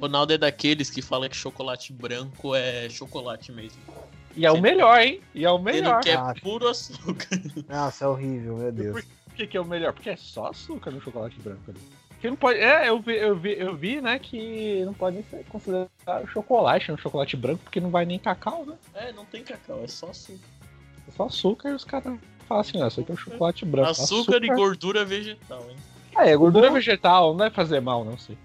Ronaldo é daqueles que fala que chocolate branco é chocolate mesmo. E é o melhor, hein? E é o Ele melhor. quer Ah. puro açúcar. Nossa, é horrível, meu Deus. Por que, que é o melhor? Porque é só açúcar no chocolate branco ali. Que não pode. É, eu vi, eu vi, eu vi, né, que não pode ser considerado chocolate no chocolate branco, porque não vai nem cacau, né? É, não tem cacau, é só açúcar. É só açúcar e os caras falam assim, ó, isso aqui é um chocolate branco. Açúcar, e gordura vegetal, hein? Ah, é, gordura Bom. vegetal, não deve fazer mal, não sei.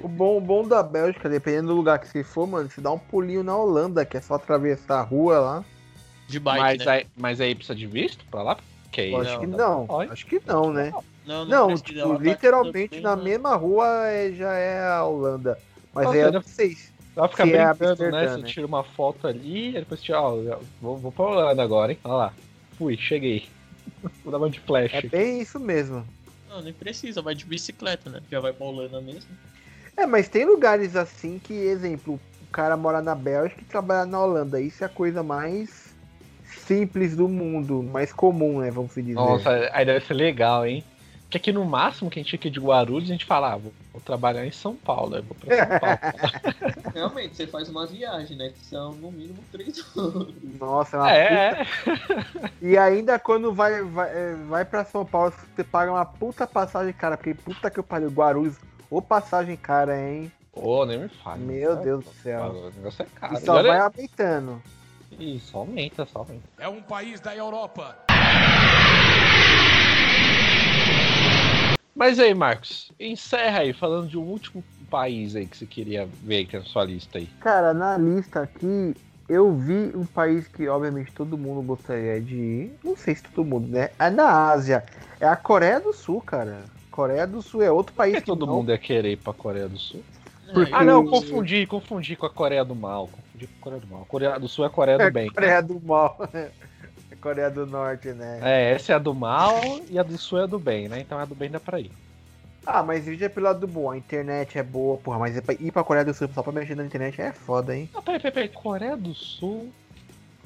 O bom, o bom da Bélgica, dependendo do lugar que você for, mano, você dá um pulinho na Holanda, que é só atravessar a rua lá. De bike, mas, né? aí, mas aí precisa de visto pra lá? Que aí, acho não, que não. não, acho que não, né? Não, Não, precisa, tipo, ela tá literalmente também na na- mesma rua é- já é a Holanda. Mas Nossa, aí eu ainda- não sei. se- Vai ficar Se é né? Você né? tira uma foto ali, e depois tira, ó, eu vou, vou pra Holanda agora, hein? Olha lá. Fui, cheguei. Vou dar uma de flash. É bem isso mesmo. Não, nem precisa, vai de bicicleta, né? Já vai pra Holanda mesmo. É, mas tem lugares assim que, exemplo, o cara mora na Bélgica e trabalha na Holanda. Isso é a coisa mais simples do mundo, mais comum, né? Vamos dizer. Nossa, aí deve ser legal, hein? Porque aqui no máximo, que a gente aqui de Guarulhos, a gente fala, ah, vou, vou trabalhar em São Paulo, eu vou pra São Paulo. Realmente, você faz uma viagem, né? Que são no mínimo três horas. Nossa, é uma é, puta- E ainda quando vai, vai, é, vai pra São Paulo, você paga uma puta passagem cara, porque puta que eu pariu, Guarulhos, ô passagem cara, hein? Ô, nem me fale. Meu né? Deus do céu. O negócio é caro. E só vai aumentando. Isso, aumenta, só aumenta. É um país da Europa. Mas aí, Marcos, encerra aí, falando de um último país aí que você queria ver aí, que é na sua lista aí. Cara, na lista aqui, eu vi um país que obviamente todo mundo gostaria de ir. Não sei se todo mundo, né? É na Ásia. É a Coreia do Sul, cara. Coreia do Sul é outro país Por que todo não- mundo ia querer ir pra Coreia do Sul? Porque- Ah, não, confundi, confundi com a Coreia do Mal. Confundi com a Coreia do Mal. A Coreia do Sul é a Coreia do É Bem. Coreia do Mal. É Coreia do Norte, né? É, essa é a do mal e a do sul é a do bem, né? Então a do bem dá pra ir. Ah, mas veja pelo lado bom. A internet é boa, porra. Mas é ir pra Coreia do Sul só pra mexer na internet é foda, hein? Não, peraí, peraí, peraí. Coreia do Sul.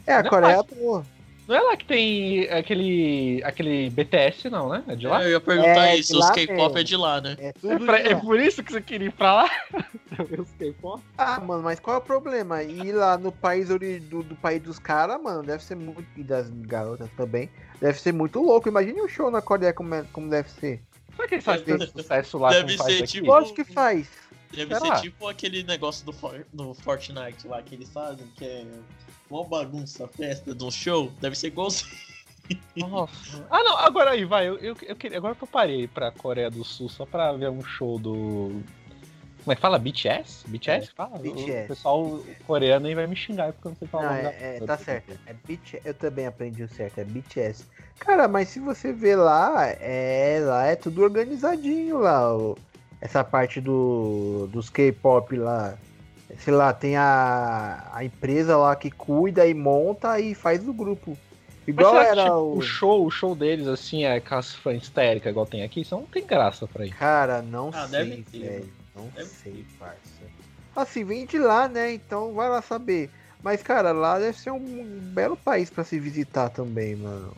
É, a Não é Coreia mais- é boa. Não é lá que tem aquele. aquele BTS, não, né? É de lá? Eu ia perguntar É, isso, os K-pop é de lá, né? É É, tudo pra- de é por isso que você queria ir pra lá? Os K-pop? Ah, mano, mas qual é o problema? Ir lá no país ori- do, do país dos caras, mano, deve ser muito. E das garotas também. Deve ser muito louco. Imagine um show na Coreia como, é- como deve ser. Será que eles fazem tanto sucesso lá Deve como faz ser aqui? tipo- Lógico que faz. Deve Sei ser tipo aquele negócio do, For- do Fortnite lá que eles fazem, que é uma bagunça, festa de um show. Deve ser igualzinho. Nossa. Ah, não, agora aí, vai. Eu, eu, eu queria, agora que eu parei pra Coreia do Sul só pra ver um show do. Como é que fala? BTS? BTS? Fala? BTS. O pessoal coreano aí vai me xingar porque eu não sei falar Não, é, é, tá certo. É BT, eu também aprendi o certo, é BTS. Cara, mas se você vê lá, é lá é tudo organizadinho lá. o- essa parte do, dos K-pop lá. Sei lá, tem a, a empresa lá que cuida e monta e faz o grupo. Mas Igual será era tipo, o. o show, o show deles, assim, é com as fãs histéricas igual tem aqui, isso não tem graça pra ir. Cara, não Ah, sei, ter, velho. Não Deve sei, parça. Assim, vem de lá, né? Então vai lá saber. Mas, cara, lá deve ser um belo país pra se visitar também, mano.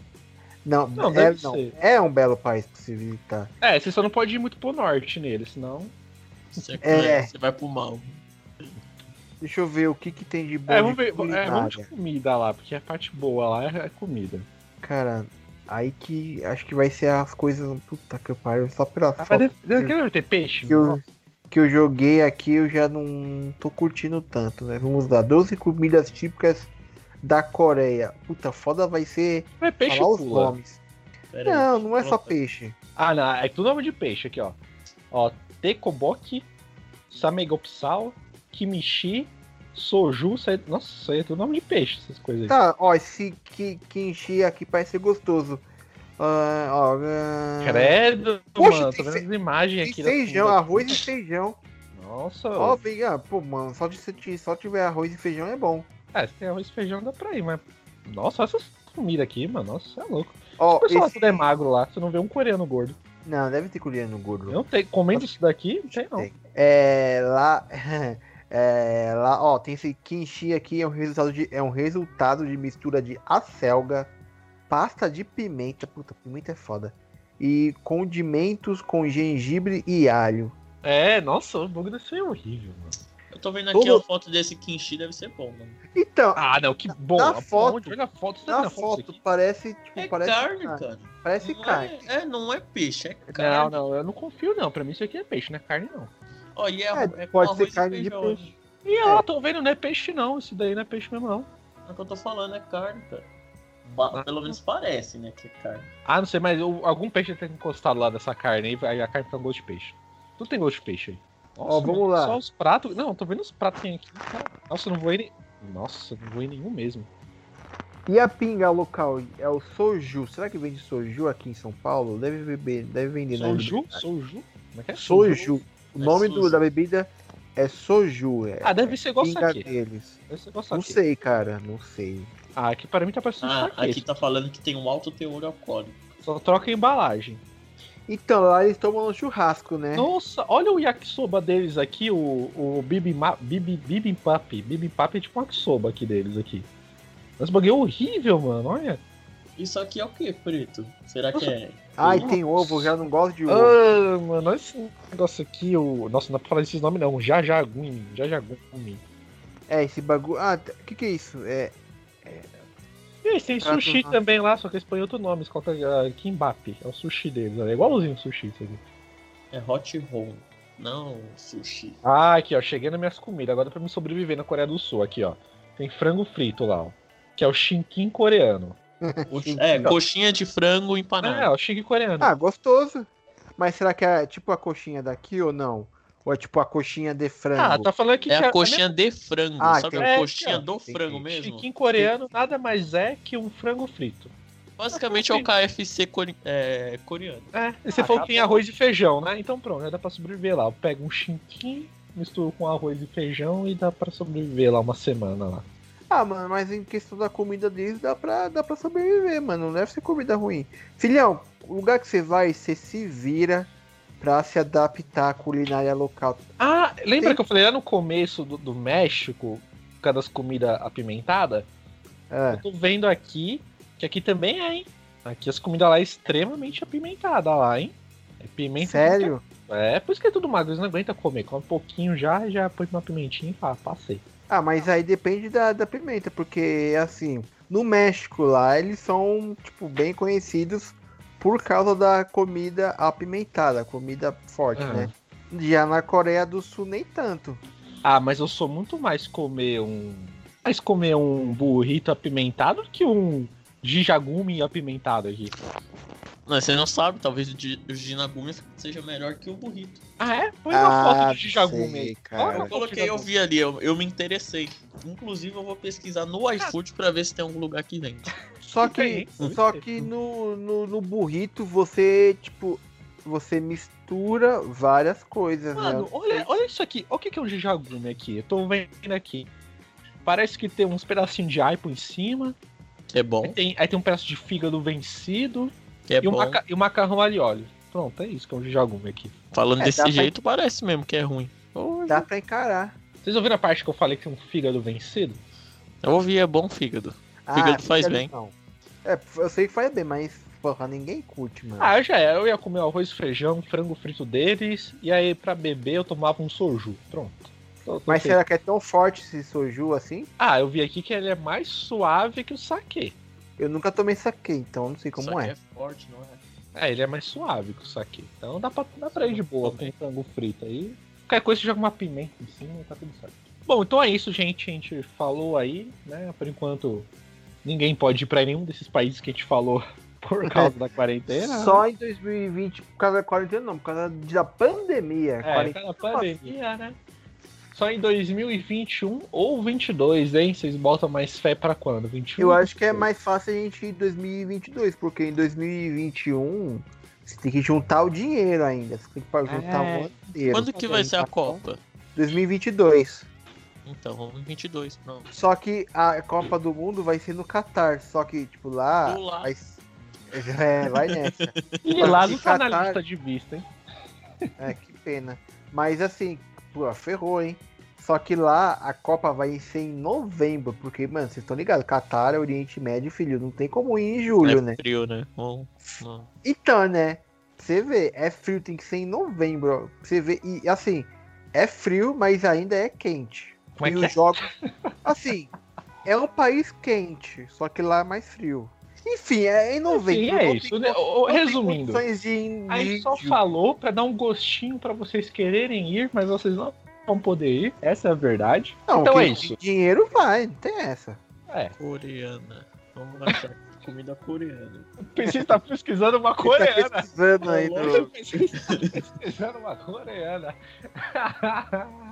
Não, Não, é, deve não, ser. é um belo país pra se visitar. É, você só não pode ir muito pro norte nele, senão. Você, É. você vai pro mal. Deixa eu ver o que que tem de bom É, de vamos ver. É, culinária. vamos de comida lá, porque a parte boa lá é é comida. Cara, Aí que acho que vai ser as coisas. Puta que pariu, só pela Ah, foto mas deve ter peixe? que eu, que eu joguei aqui, eu já não tô curtindo tanto, né? Vamos lá, 12 comidas típicas da Coreia. Puta, foda vai ser Não é peixe falar os pula. nomes. Pera aí, Não, não é só peixe. Ah, não, é tudo nome de peixe aqui, ó. Ó, tekoboki, samegopsal, kimichi, soju, isso aí- nossa, isso aí é tudo nome de peixe, essas coisas aí. Tá, ó, esse ki- kimchi aqui parece ser gostoso. Ah, ó, ah, Credo, Poxa, mano, tô vendo as imagens aqui. feijão, arroz e feijão. Nossa, Ó, vem, ah, pô, mano, só, de, só tiver arroz e feijão é bom. É, se tem arroz e feijão dá pra ir, mas... Nossa, essas comidas aqui, mano, nossa, você é louco. Ó, O pessoal esse... tudo é magro lá, você não vê um coreano gordo. Não, deve ter coreano gordo. Eu não tenho, comendo isso daqui, não sei não. Tem. É, lá, é, lá, ó, tem esse kimchi aqui, é um resultado de, é um resultado de mistura de acelga, pasta de pimenta, puta, pimenta é foda, e condimentos com gengibre e alho. É, nossa, o bagulho deve ser horrível, mano. Eu tô vendo aqui Todo- a foto desse kimchi, deve ser bom, mano. Então, Ah, não, que bom. Na Aonde? foto- Olha a foto, na a foto parece, tipo, É parece carne, carne. cara. Parece Não carne. É, é, não é peixe, é Não, carne. não, eu não confio não. Pra mim isso aqui é peixe, não é carne não. Ó, e é, É, é com pode ser e carne de peixe. né? E ó, tô vendo, não é peixe não. Isso daí não é peixe mesmo não. É o que eu tô falando, é carne, cara. Ah. Pelo menos parece, né, que é carne. Ah, não sei, mas algum peixe tem encostado lá dessa carne aí, a carne fica com gosto de peixe. Tudo tem gosto de peixe aí. Ó, vamos mano, lá. Só os pratos. Não, tô vendo os pratos que tem aqui. cara. Nossa, eu não vou ir nem. Nossa, não vou ir nenhum mesmo. E a pinga local é o soju. Será que vende soju aqui em São Paulo? Deve beber, deve vender na Soju? Liberdade. Soju? Como é que é? Soju. O É nome do, sujo. da bebida é soju. É Ah, deve ser igual pinga saque. deles. Deve ser igual Não sei, cara. Não sei. Ah, aqui para mim tá parecendo Ah, saque. aqui tá falando que tem um alto teor alcoólico. Só troca a embalagem. Então, lá eles tomam no churrasco, né? Nossa, olha o yakisoba deles aqui, o, o bibimbap. Bibimbap é tipo um yakisoba aqui deles aqui. Esse bagulho é horrível, mano, olha. Isso aqui é o que, preto? Será que Nossa. é. Ai, Nossa. tem ovo. Já não gosto de ovo. Ah, mano, olha esse negócio aqui, o... Nossa, não dá pra falar esses nomes não, Jajagumi, Jajagumi. É, esse bagulho. Ah, o que que é isso? É. E eles têm Prato sushi não. também lá, só que eles põem outro nome, eles colocam uh, Kimbap, é o sushi deles, é igualzinho o sushi isso aqui. É hot roll. Não sushi. Ah, aqui ó, cheguei nas minhas comidas, agora pra me sobreviver na Coreia do Sul, aqui ó. Tem frango frito lá, ó. Que é o shinkin coreano. O- é, coxinha de frango É, empanado. ó, o shinkin coreano. Ah, gostoso. Mas será que é tipo a coxinha daqui ou não? Ou é tipo a coxinha de frango? Ah, tá falando aqui é que a coxinha de frango. Ah, sabe entendi. a É, coxinha ó, do frango mesmo? Chiquinho coreano nada mais é que um frango frito. Basicamente é o KFC core- é, coreano. É, e você Ah, falou tá que tem bom. arroz e feijão, né? Então pronto, já dá pra sobreviver lá. Eu pego um chinquim, misturo com arroz e feijão e dá pra sobreviver lá uma semana lá. Ah, mano, mas em questão da comida deles dá pra, dá pra sobreviver, mano. Não deve ser comida ruim. Filhão, o lugar que você vai, você se vira pra se adaptar à culinária local. Ah, lembra Tem- que eu falei lá no começo do, do México, por causa das comidas apimentadas? É. Eu tô vendo aqui, que aqui também é, hein? Aqui as comidas lá é extremamente apimentadas lá, hein? É pimenta. Sério? É, por isso que é tudo magro, eles não aguentam comer. Come um pouquinho já, já põe uma pimentinha e fala, passei. Ah, mas aí depende da, da pimenta, porque assim, no México lá eles são, tipo, bem conhecidos por causa da comida apimentada, comida forte, Ah. né? Já na Coreia do Sul nem tanto. Ah, mas eu sou muito mais comer um. Mais comer um burrito apimentado do que um jijagumi apimentado aqui. Não, você não sabe, talvez o gi- o Jinagumi seja melhor que o burrito. Ah, é? Põe uma foto Ah, do jijagumi sei, aí. cara. Eu foto do coloquei, eu vi ali, eu, eu me interessei. Inclusive, eu vou pesquisar no iFood pra ver se tem algum lugar que vende. Só que, só que no, no, no burrito você, tipo, você mistura várias coisas, Mano, né? olha, olha isso aqui. Olha o que que é um jijagumi aqui. Eu tô vendo aqui. Parece que tem uns pedacinhos de aipo em cima. É bom, Aí tem, aí tem um pedaço de fígado vencido. É e, bom. maca- e um macarrão ali óleo. Pronto, é isso que é um jijagumi aqui. Falando É, desse dá pra- jeito, parece mesmo que é ruim. Dá pra encarar. Vocês ouviram a parte que eu falei que tem um fígado vencido? eu ouvi, é bom fígado. Fígado faz fígado bem. não. É, eu sei que faz bem, mas, porra, ninguém curte, mano. Ah, eu já era. Eu ia comer arroz, feijão, frango frito deles. E aí, pra beber, eu tomava um soju. Pronto. Tô- tô mas feito. será que é tão forte esse soju assim? Ah, eu vi aqui que ele é mais suave que o saquê. Eu nunca tomei saque, então não sei como Só que é. é forte, não é? É, ele é mais suave que o saque. Então dá pra, dá pra ir de boa com frango frito aí. Qualquer coisa você joga uma pimenta em cima e tá tudo certo. Bom, então é isso, gente. A gente falou aí, né? Por enquanto, ninguém pode ir pra nenhum desses países que a gente falou por causa da quarentena. Só em 2020, por causa da quarentena, não, por causa da pandemia. É, Quarentena- pela pandemia, né? Só em 2021 ou 22, hein? Vocês botam mais fé pra quando? 21? Eu acho que é mais fácil a gente ir em 2022, porque em 2021 você tem que juntar o dinheiro ainda. Você tem que juntar É. o ano inteiro. Quando que vai ser a Copa? 2022. Então, vamos em 22, pronto. Só que a Copa do Mundo vai ser no Catar. Só que, tipo, lá. Lá. vai- É, vai nessa. E lá não tá na Catar- lista de vista, hein? É, que pena. Mas assim, pô, ferrou, hein? Só que lá a Copa vai ser em novembro, porque, mano, vocês estão ligados, Catar é Oriente Médio, filho, não tem como ir em julho, é né? frio, né? Bom. Então, né? Você vê, é frio, tem que ser em novembro. Você vê, e assim, é frio, mas ainda é quente. Como é e que os é? jogos. Assim, é um país quente, só que lá é mais frio. Enfim, é em novembro. Enfim, é tem isso. co- né? Tem Resumindo, de a gente só falou pra dar um gostinho pra vocês quererem ir, mas vocês não vão poder ir. Essa é a verdade. Não, então é isso. tem Dinheiro vai, não tem essa. É. Coreana. Vamos achar comida coreana. Você tá pesquisando uma Tá coreana. pesquisando aí Tá? Você tá pesquisando uma coreana.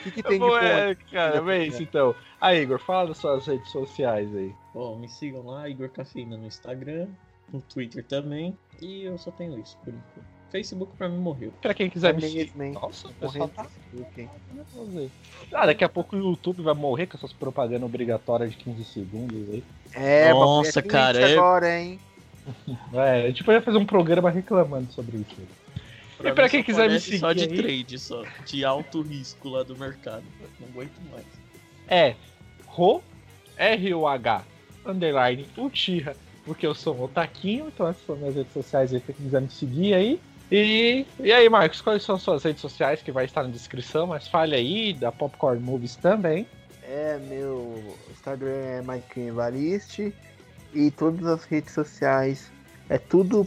O que, que tem de Bom, bom? é, cara, é isso então. Aí, Igor, fala das suas redes sociais aí. Bom, me sigam lá, Igor Cafeína no Instagram, no Twitter também. E eu só tenho isso por enquanto. Facebook pra mim morreu. Pra quem quiser me seguir. Nossa, o pessoal tá. Facebook, hein? Ah, daqui a pouco o YouTube vai morrer com essas propagandas obrigatórias de 15 segundos aí. É, Nossa, é cara, é- agora, hein? É, a gente podia fazer um programa reclamando sobre isso. E pra quem quiser me aparece Só de seguir aí- trade, só. De alto risco lá do mercado. Não aguento mais. É Ro, R-O-H, underline, Uchiha, porque eu sou um otaquinho, então essas são minhas redes sociais aí, quem quiser me seguir aí. E, e aí, Marcos, quais são as suas redes sociais que vai estar na descrição, mas fale aí, da Popcorn Movies também. É, meu Instagram é Mike Evariste e todas as redes sociais é tudo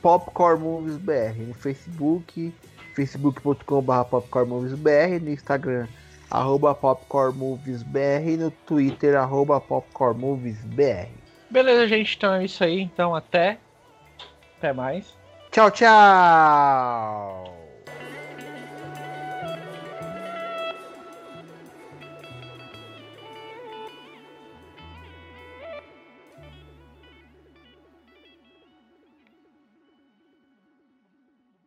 Popcorn Movies BR. No Facebook, facebook.com.br popcornmoviesbr, no Instagram, arroba popcornmoviesbr e no Twitter, arroba popcornmoviesbr. Beleza, gente, então é isso aí, então até, até mais. Tchau, tchau!